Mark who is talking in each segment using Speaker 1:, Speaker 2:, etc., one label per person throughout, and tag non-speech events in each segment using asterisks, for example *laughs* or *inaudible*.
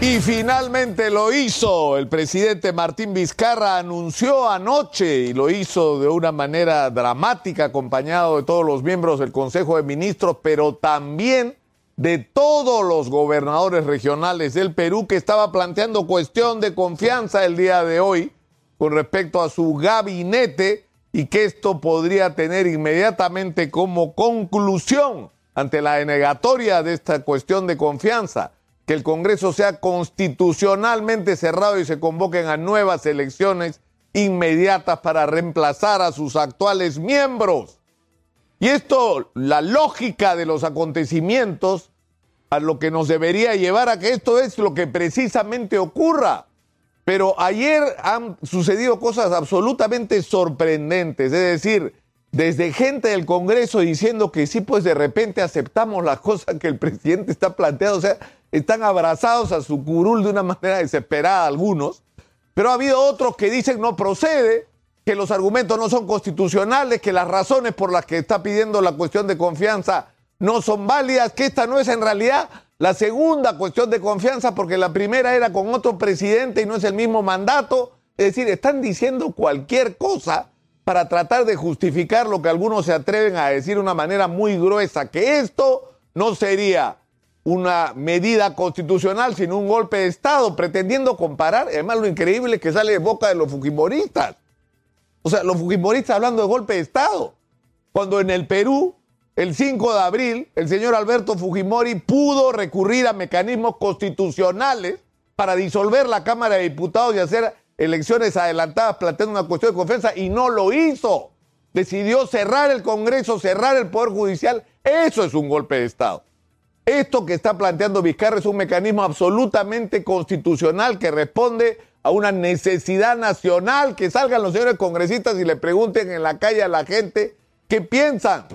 Speaker 1: Y finalmente lo hizo. El presidente Martín Vizcarra anunció anoche y lo hizo de una manera dramática, acompañado de todos los miembros del Consejo de Ministros, pero también de todos los gobernadores regionales del Perú que estaba planteando cuestión de confianza el día de hoy con respecto a su gabinete y que esto podría tener inmediatamente como conclusión ante la denegatoria de esta cuestión de confianza que el Congreso sea constitucionalmente cerrado y se convoquen a nuevas elecciones inmediatas para reemplazar a sus actuales miembros. Y esto, la lógica de los acontecimientos, a lo que nos debería llevar a que esto es lo que precisamente ocurra. Pero ayer han sucedido cosas absolutamente sorprendentes, es decir, desde gente del Congreso diciendo que sí, pues de repente aceptamos las *laughs* cosas que el presidente está planteando, o sea, están abrazados a su curul de una manera desesperada algunos, pero ha habido otros que dicen no procede, que los argumentos no son constitucionales, que las razones por las que está pidiendo la cuestión de confianza no son válidas, que esta no es en realidad la segunda cuestión de confianza, porque la primera era con otro presidente y no es el mismo mandato. Es decir, están diciendo cualquier cosa para tratar de justificar lo que algunos se atreven a decir de una manera muy gruesa, que esto no sería una medida constitucional, sino un golpe de Estado, pretendiendo comparar, además lo increíble que sale de boca de los fujimoristas. O sea, los fujimoristas hablando de golpe de Estado, cuando en el Perú, el 5 de abril, el señor Alberto Fujimori pudo recurrir a mecanismos constitucionales para disolver la Cámara de Diputados y hacer elecciones adelantadas planteando una cuestión de confianza y no lo hizo. Decidió cerrar el Congreso, cerrar el Poder Judicial. Eso es un golpe de Estado. Esto que está planteando Vizcarra es un mecanismo absolutamente constitucional que responde a una necesidad nacional, que salgan los señores congresistas y le pregunten en la calle a la gente qué piensan.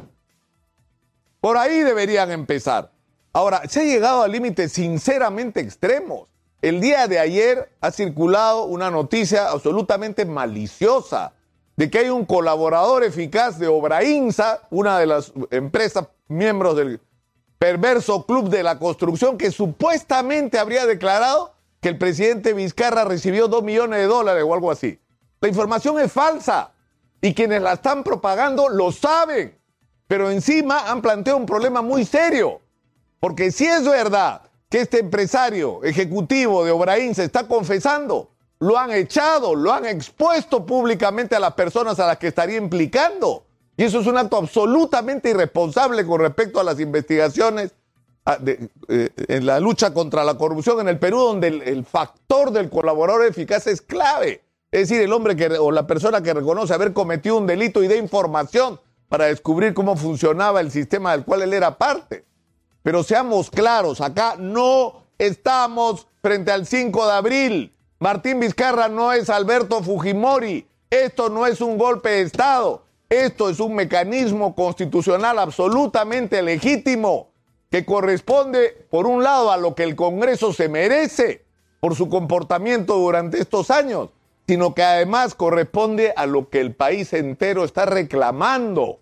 Speaker 1: Por ahí deberían empezar. Ahora, se ha llegado a límites sinceramente extremos. El día de ayer ha circulado una noticia absolutamente maliciosa de que hay un colaborador eficaz de Obrainsa, una de las empresas miembros del perverso club de la construcción que supuestamente habría declarado que el presidente Vizcarra recibió dos millones de dólares o algo así. La información es falsa y quienes la están propagando lo saben, pero encima han planteado un problema muy serio, porque si es verdad que este empresario ejecutivo de Obraín se está confesando, lo han echado, lo han expuesto públicamente a las personas a las que estaría implicando. Y eso es un acto absolutamente irresponsable con respecto a las investigaciones ah, eh, en la lucha contra la corrupción en el Perú, donde el, factor del colaborador eficaz es clave. Es decir, el hombre que, o la persona que reconoce haber cometido un delito y de información para descubrir cómo funcionaba el sistema del cual él era parte. Pero seamos claros, acá no estamos frente al 5 de abril. Martín Vizcarra no es Alberto Fujimori. Esto no es un golpe de Estado. Esto es un mecanismo constitucional absolutamente legítimo que corresponde, por un lado, a lo que el Congreso se merece por su comportamiento durante estos años, sino que además corresponde a lo que el país entero está reclamando.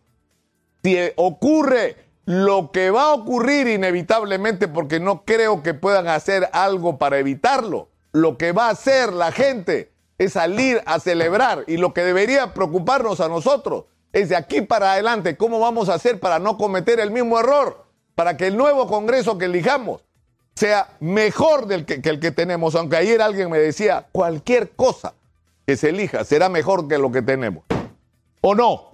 Speaker 1: Si ocurre lo que va a ocurrir inevitablemente, porque no creo que puedan hacer algo para evitarlo, lo que va a hacer la gente es salir a celebrar y lo que debería preocuparnos a nosotros es de aquí para adelante cómo vamos a hacer para no cometer el mismo error, para que el nuevo Congreso que elijamos sea mejor del que, el que tenemos, aunque ayer alguien me decía, cualquier cosa que se elija será mejor que lo que tenemos. ¿O no?